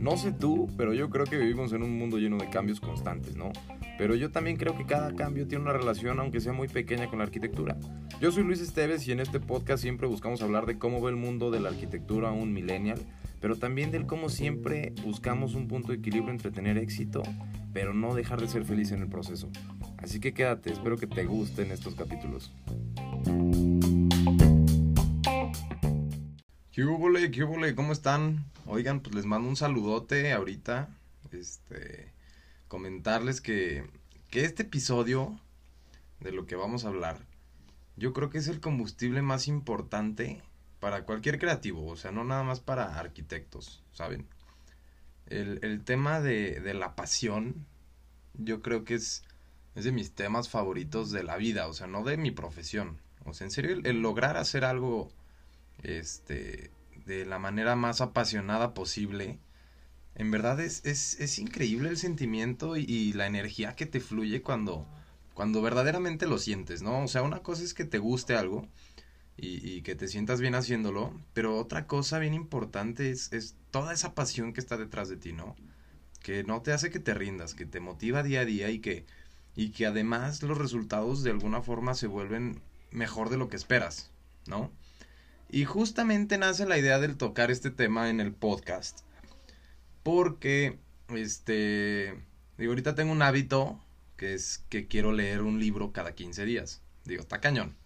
No sé tú, pero yo creo que vivimos en un mundo lleno de cambios constantes, ¿no? Pero yo también creo que cada cambio tiene una relación, aunque sea muy pequeña, con la arquitectura. Yo soy Luis Esteves y en este podcast siempre buscamos hablar de cómo ve el mundo de la arquitectura un millennial, pero también del cómo siempre buscamos un punto de equilibrio entre tener éxito, pero no dejar de ser feliz en el proceso. Así que quédate, espero que te gusten estos capítulos. ¿Qué qué ¿Cómo están? Oigan, pues les mando un saludote ahorita. Este, comentarles que, que este episodio de lo que vamos a hablar, yo creo que es el combustible más importante para cualquier creativo, o sea, no nada más para arquitectos, ¿saben? El, el tema de, de, la pasión, yo creo que es, es de mis temas favoritos de la vida, o sea, no de mi profesión. O sea, en serio, el lograr hacer algo este, de la manera más apasionada posible. En verdad es, es, es increíble el sentimiento y, la energía que te fluye cuando, cuando verdaderamente lo sientes, ¿no? O sea, una cosa es que te guste algo y, y que te sientas bien haciéndolo, pero otra cosa bien importante es, es toda esa pasión que está detrás de ti, ¿no? Que no te hace que te rindas, que te motiva día a día y que, y que además los resultados de alguna forma se vuelven mejor de lo que esperas, ¿no? Y justamente nace la idea del tocar este tema en el podcast. Porque, este, digo, ahorita tengo un hábito que es que quiero leer un libro cada 15 días. Digo, está cañón.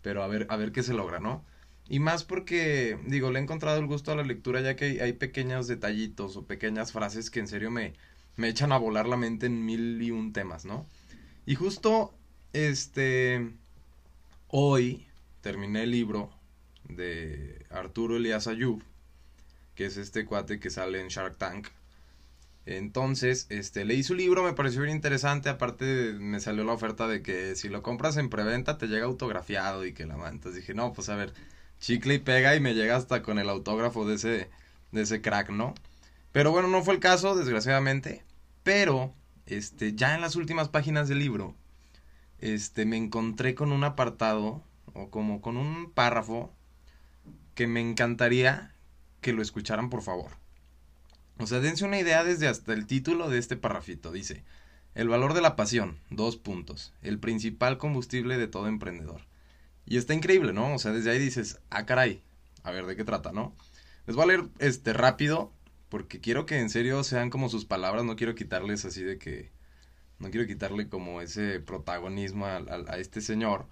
Pero a ver, a ver qué se logra, ¿no? Y más porque, digo, le he encontrado el gusto a la lectura ya que hay, pequeños detallitos o pequeñas frases que en serio me, me echan a volar la mente en mil y un temas, ¿no? Y justo, este, hoy terminé el libro de Arturo Elias Ayub, que es este cuate que sale en Shark Tank. Entonces, este, leí su libro, me pareció bien interesante, aparte me salió la oferta de que si lo compras en preventa te llega autografiado y que la mantas. Dije, no, pues a ver, chicle y pega y me llega hasta con el autógrafo de ese, de ese crack, ¿no? Pero bueno, no fue el caso, desgraciadamente. Pero, este, ya en las últimas páginas del libro, este, me encontré con un apartado, o como con un párrafo, que me encantaría que lo escucharan, por favor. O sea, dense una idea desde hasta el título de este parrafito. Dice, el valor de la pasión, dos puntos, el principal combustible de todo emprendedor. Y está increíble, ¿no? O sea, desde ahí dices, ah, caray, a ver, ¿de qué trata, no? Les voy a leer este rápido, porque quiero que en serio sean como sus palabras, no quiero quitarles así de que, no quiero quitarle como ese protagonismo a, a este señor.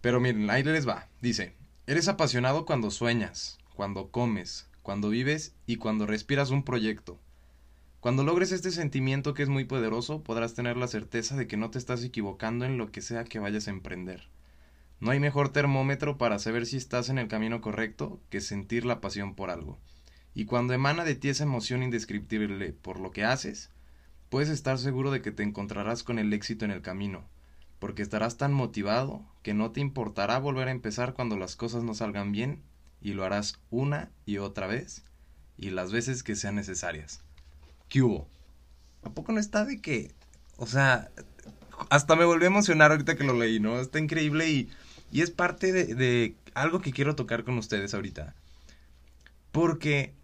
Pero miren, ahí les va. Dice, Eres apasionado cuando sueñas, cuando comes, cuando vives y cuando respiras un proyecto. Cuando logres este sentimiento que es muy poderoso, podrás tener la certeza de que no te estás equivocando en lo que sea que vayas a emprender. No hay mejor termómetro para saber si estás en el camino correcto que sentir la pasión por algo. Y cuando emana de ti esa emoción indescriptible por lo que haces, puedes estar seguro de que te encontrarás con el éxito en el camino, porque estarás tan motivado que no te importará volver a empezar cuando las cosas no salgan bien y lo harás una y otra vez y las veces que sean necesarias. ¿Qué hubo? ¿A poco no está de que, o sea, hasta me volví a emocionar ahorita que lo leí, ¿no? Está increíble y, y es parte de, de algo que quiero tocar con ustedes ahorita. Porque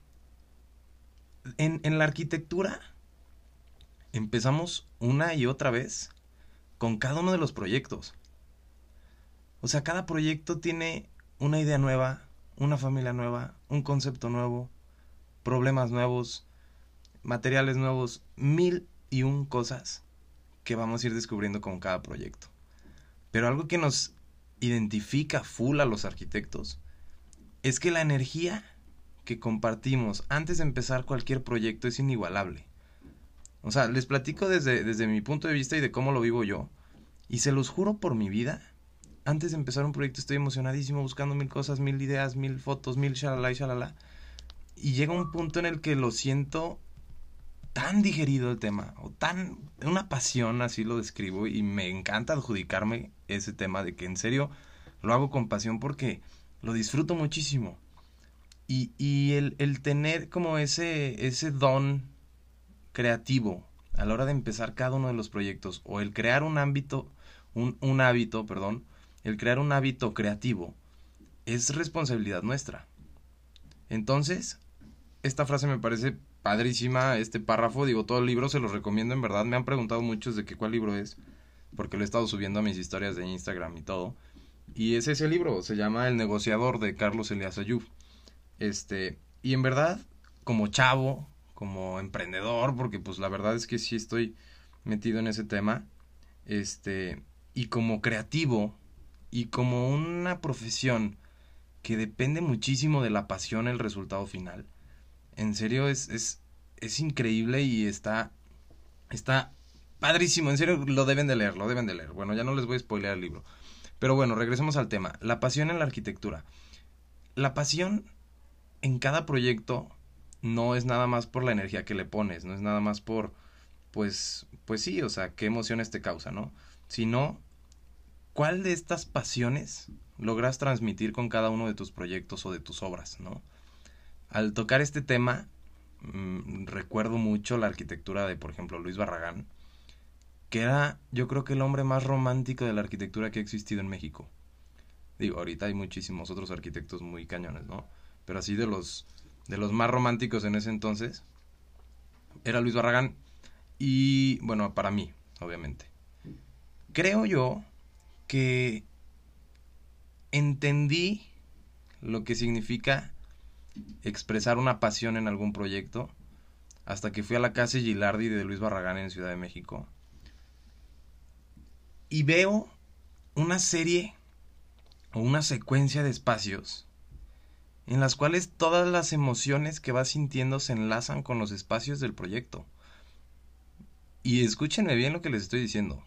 en, en la arquitectura empezamos una y otra vez con cada uno de los proyectos. O sea, cada proyecto tiene una idea nueva, una familia nueva, un concepto nuevo, problemas nuevos, materiales nuevos, mil y un cosas que vamos a ir descubriendo con cada proyecto. Pero algo que nos identifica full a los arquitectos es que la energía que compartimos antes de empezar cualquier proyecto es inigualable. O sea, les platico desde, desde mi punto de vista y de cómo lo vivo yo. Y se los juro por mi vida, antes de empezar un proyecto estoy emocionadísimo buscando mil cosas, mil ideas, mil fotos, mil shalala y shalala. Y llega un punto en el que lo siento tan digerido el tema, o tan una pasión, así lo describo, y me encanta adjudicarme ese tema de que en serio lo hago con pasión porque lo disfruto muchísimo. Y, y el, el tener como ese, ese don creativo a la hora de empezar cada uno de los proyectos o el crear un ámbito, un, hábito, perdón, el crear un hábito creativo es responsabilidad nuestra. Entonces, esta frase me parece padrísima, este párrafo, digo, todo el libro se los recomiendo en verdad, me han preguntado muchos de qué cuál libro es, porque lo he estado subiendo a mis historias de Instagram y todo, y es ese libro, se llama El negociador de Carlos Elias Ayub. Este, y en verdad, como chavo, como emprendedor, porque pues la verdad es que sí estoy metido en ese tema, este, y como creativo, y como una profesión que depende muchísimo de la pasión el resultado final. En serio, es, es, es increíble y está, está padrísimo. En serio, lo deben de leer, lo deben de leer. Bueno, ya no les voy a spoilear el libro. Pero bueno, regresemos al tema. La pasión en la arquitectura. La pasión en cada proyecto no es nada más por la energía que le pones, no es nada más por, pues, pues sí, o sea, qué emociones te causa, ¿no? Sino, ¿cuál de estas pasiones logras transmitir con cada uno de tus proyectos o de tus obras, ¿no? Al tocar este tema, mm, recuerdo mucho la arquitectura de, por ejemplo, Luis Barragán, que era, yo creo que el hombre más romántico de la arquitectura que ha existido en México. Digo, ahorita hay muchísimos otros arquitectos muy cañones, ¿no? Pero así de los, de los más románticos en ese entonces, era Luis Barragán. Y, bueno, para mí, obviamente. Creo yo que entendí lo que significa expresar una pasión en algún proyecto hasta que fui a la casa Gilardi de Luis Barragán en Ciudad de México. Y veo una serie o una secuencia de espacios en las cuales todas las emociones que vas sintiendo se enlazan con los espacios del proyecto. Y escúchenme bien lo que les estoy diciendo.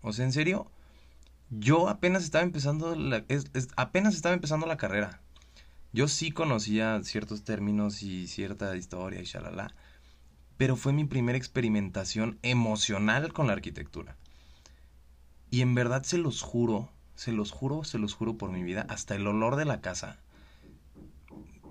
O sea, en serio, yo apenas estaba empezando la, apenas estaba empezando la carrera. Yo sí conocía ciertos términos y cierta historia y shalala, pero fue mi primera experimentación emocional con la arquitectura. Y en verdad se los juro, se los juro, se los juro por mi vida, hasta el olor de la casa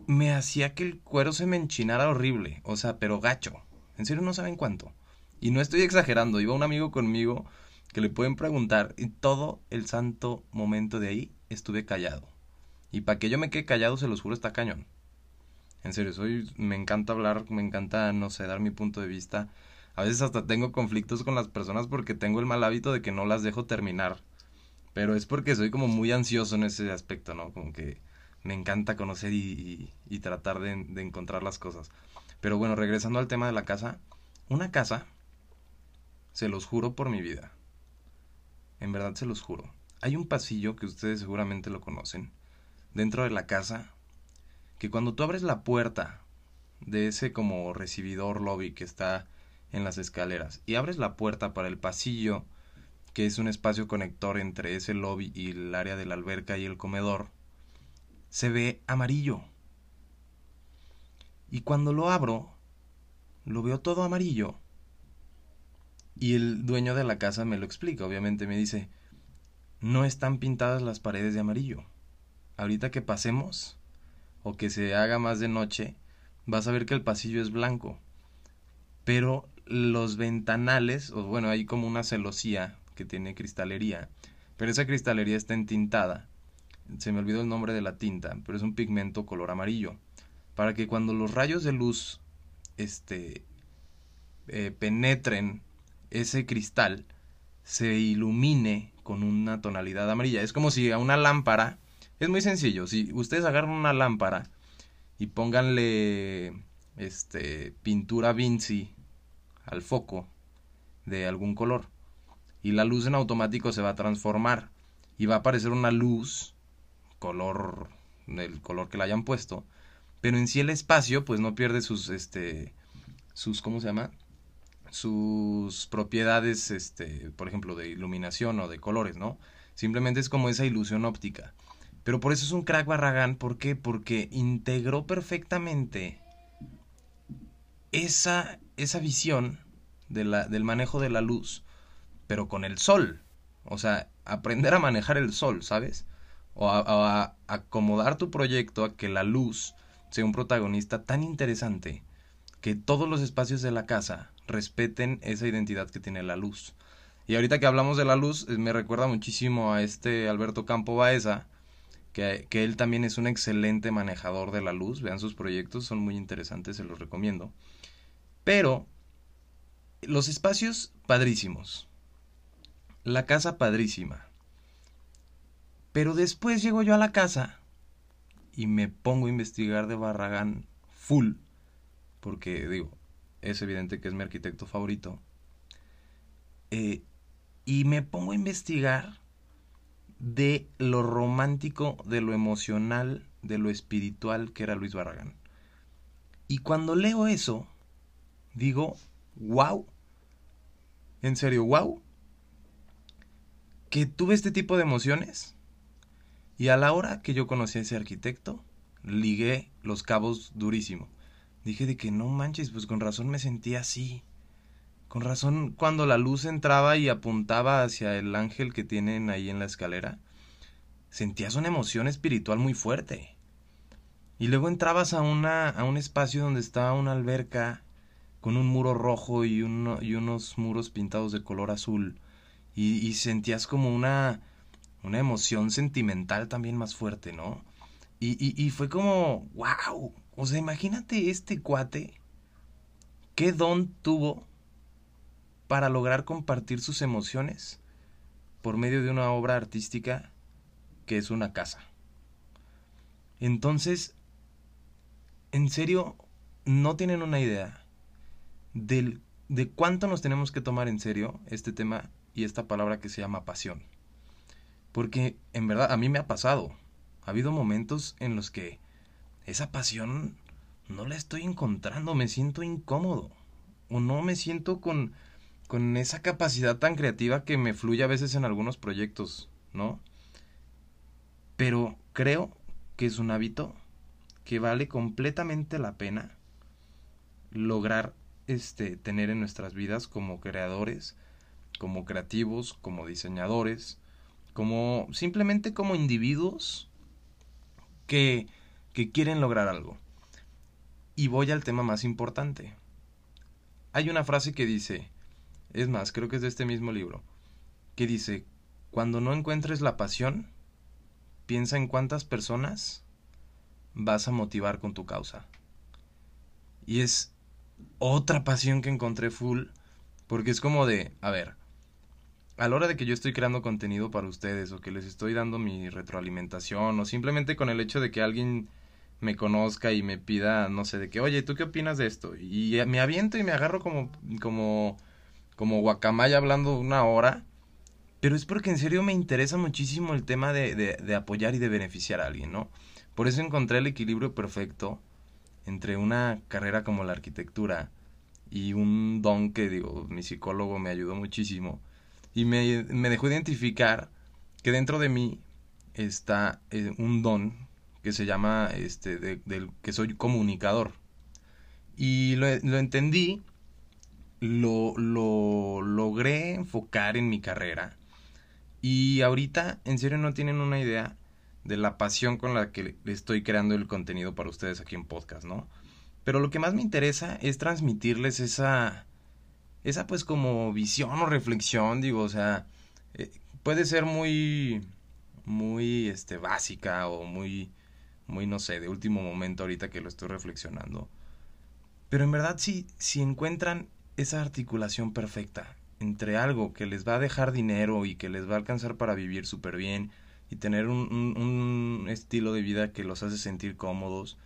me hacía que el cuero se me enchinara horrible, o sea, pero gacho. En serio no saben cuánto. Y no estoy exagerando, iba un amigo conmigo que le pueden preguntar y todo el santo momento de ahí estuve callado. Y para que yo me quede callado, se los juro, está cañón. En serio, soy, me encanta hablar, me encanta, no sé, dar mi punto de vista. A veces hasta tengo conflictos con las personas porque tengo el mal hábito de que no las dejo terminar. Pero es porque soy como muy ansioso en ese aspecto, ¿no? Como que me encanta conocer y, y, tratar de, de encontrar las cosas. Pero bueno, regresando al tema de la casa. Una casa, se los juro por mi vida, en verdad se los juro. Hay un pasillo que ustedes seguramente lo conocen, dentro de la casa, que cuando tú abres la puerta de ese como recibidor lobby que está en las escaleras y abres la puerta para el pasillo, que es un espacio conector entre ese lobby y el área de la alberca y el comedor, se ve amarillo. Y cuando lo abro, lo veo todo amarillo y el dueño de la casa me lo explica, obviamente me dice, no están pintadas las paredes de amarillo. Ahorita que pasemos o que se haga más de noche, vas a ver que el pasillo es blanco. Pero los ventanales, o bueno, hay como una celosía que tiene cristalería, pero esa cristalería está entintada. Se me olvidó el nombre de la tinta, pero es un pigmento color amarillo. Para que cuando los rayos de luz este, eh, penetren ese cristal se ilumine con una tonalidad amarilla. Es como si a una lámpara, es muy sencillo, si ustedes agarran una lámpara y pónganle este pintura Vinci al foco de algún color y la luz en automático se va a transformar y va a aparecer una luz color del color que le hayan puesto, pero en sí el espacio pues no pierde sus este sus ¿cómo se llama? sus propiedades, este, por ejemplo, de iluminación o de colores, ¿no? Simplemente es como esa ilusión óptica. Pero por eso es un crack Barragán, ¿por qué? Porque integró perfectamente esa, esa visión de la, del manejo de la luz, pero con el sol. O sea, aprender a manejar el sol, ¿sabes? O a acomodar tu proyecto a que la luz sea un protagonista tan interesante que todos los espacios de la casa respeten esa identidad que tiene la luz. Y ahorita que hablamos de la luz, eh, me recuerda muchísimo a este Alberto Campo Baeza, que, que, él también es un excelente manejador de la luz. Vean sus proyectos, son muy interesantes, se los recomiendo. Pero los espacios padrísimos. La casa padrísima. Pero después llego yo a la casa y me pongo a investigar de Barragán full. Porque digo, es evidente que es mi arquitecto favorito. Eh, y me pongo a investigar de lo romántico, de lo emocional, de lo espiritual que era Luis Barragán. Y cuando leo eso, digo, wow, en serio, wow, que tuve este tipo de emociones. Y a la hora que yo conocí a ese arquitecto, ligué los cabos durísimo. Dije de que no manches, pues con razón me sentía así. Con razón, cuando la luz entraba y apuntaba hacia el ángel que tienen ahí en la escalera, sentías una emoción espiritual muy fuerte. Y luego entrabas a, una, a un espacio donde estaba una alberca con un muro rojo y, uno, y unos muros pintados de color azul. Y, sentías como una, una emoción sentimental también más fuerte, ¿no? Y, y, fue como, wow. O sea, imagínate este cuate, qué don tuvo para lograr compartir sus emociones por medio de una obra artística que es una casa. Entonces, en serio, no tienen una idea del, de cuánto nos tenemos que tomar en serio este tema y esta palabra que se llama pasión. Porque en verdad a mí me ha pasado. Ha habido momentos en los que esa pasión no la estoy encontrando, me siento incómodo. O no me siento con con esa capacidad tan creativa que me fluye a veces en algunos proyectos, ¿no? Pero creo que es un hábito que vale completamente la pena lograr este tener en nuestras vidas como creadores, como creativos, como diseñadores, como simplemente como individuos que que quieren lograr algo. Y voy al tema más importante. Hay una frase que dice, es más, creo que es de este mismo libro, que dice, cuando no encuentres la pasión, piensa en cuántas personas vas a motivar con tu causa. Y es otra pasión que encontré full, porque es como de, a ver, a la hora de que yo estoy creando contenido para ustedes o que les estoy dando mi retroalimentación o simplemente con el hecho de que alguien me conozca y me pida, no sé, de que, oye, ¿tú qué opinas de esto? Y me aviento y me agarro como, como como guacamaya hablando una hora, pero es porque en serio me interesa muchísimo el tema de, de, apoyar y de beneficiar a alguien, ¿no? Por eso encontré el equilibrio perfecto entre una carrera como la arquitectura y un don que, digo, mi psicólogo me ayudó muchísimo y me, me dejó identificar que dentro de mí está eh, un don que se llama, este, del que soy comunicador. Y lo, lo entendí lo, lo logré enfocar en mi carrera. Y ahorita, en serio, no tienen una idea de la pasión con la que estoy creando el contenido para ustedes aquí en podcast, ¿no? Pero lo que más me interesa es transmitirles esa, esa pues como visión o reflexión, digo, o sea, eh, puede ser muy, muy, este, básica o muy, muy, no sé, de último momento ahorita que lo estoy reflexionando. Pero en verdad, si, si encuentran esa articulación perfecta entre algo que les va a dejar dinero y que les va a alcanzar para vivir súper bien y tener un, un, estilo de vida que los hace sentir cómodos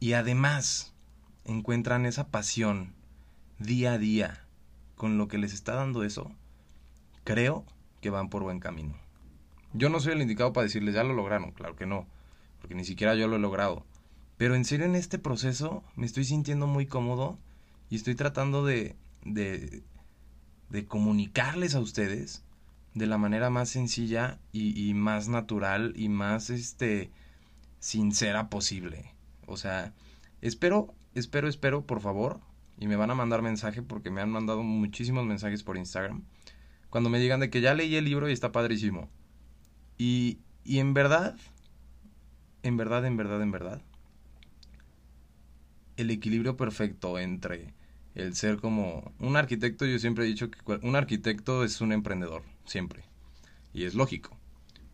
y además encuentran esa pasión día a día con lo que les está dando eso, creo que van por buen camino. Yo no soy el indicado para decirles ya lo lograron, claro que no, porque ni siquiera yo lo he logrado. Pero en serio en este proceso me estoy sintiendo muy cómodo y estoy tratando de, de, de comunicarles a ustedes de la manera más sencilla y, y, más natural y más este sincera posible. O sea, espero, espero, espero, por favor, y me van a mandar mensaje porque me han mandado muchísimos mensajes por Instagram. Cuando me digan de que ya leí el libro y está padrísimo. Y, y en verdad, en verdad, en verdad, en verdad, el equilibrio perfecto entre el ser como un arquitecto, yo siempre he dicho que un arquitecto es un emprendedor, siempre. Y es lógico.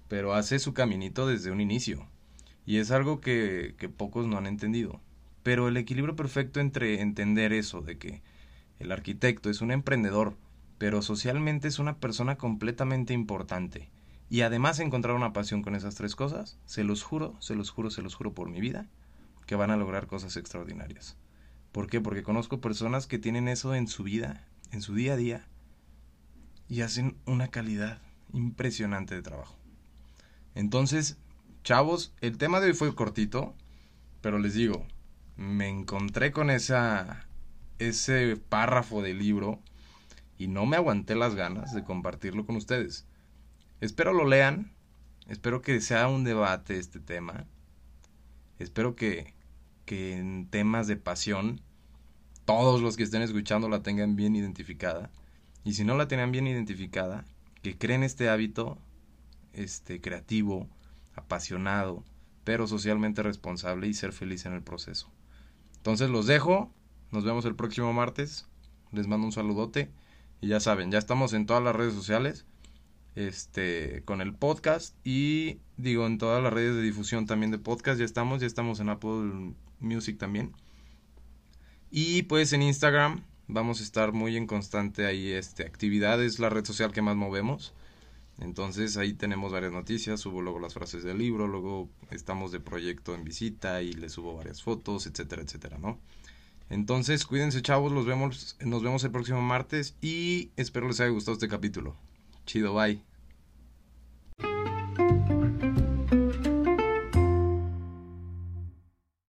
Pero hace su caminito desde un inicio. Y es algo que, que pocos no han entendido. Pero el equilibrio perfecto entre entender eso, de que el arquitecto es un emprendedor, pero socialmente es una persona completamente importante. Y además encontrar una pasión con esas tres cosas, se los juro, se los juro, se los juro por mi vida, que van a lograr cosas extraordinarias. ¿Por qué? Porque conozco personas que tienen eso en su vida, en su día a día, y hacen una calidad impresionante de trabajo. Entonces, chavos, el tema de hoy fue cortito, pero les digo, me encontré con esa ese párrafo del libro y no me aguanté las ganas de compartirlo con ustedes. Espero lo lean, espero que sea un debate este tema, espero que, en temas de pasión todos los que estén escuchando la tengan bien identificada y si no la tienen bien identificada, que creen este hábito este creativo, apasionado, pero socialmente responsable y ser feliz en el proceso. Entonces los dejo, nos vemos el próximo martes, les mando un saludote. Y ya saben, ya estamos en todas las redes sociales, este, con el podcast y digo en todas las redes de difusión también de podcast, ya estamos, ya estamos en Apple Music también. Y pues en Instagram vamos a estar muy en constante ahí, este, actividad. Es la red social que más movemos. Entonces ahí tenemos varias noticias, subo luego las frases del libro, luego estamos de proyecto en visita y le subo varias fotos, etcétera, etcétera, ¿no? Entonces, cuídense chavos, los vemos, nos vemos el próximo martes y espero les haya gustado este capítulo. Chido, bye.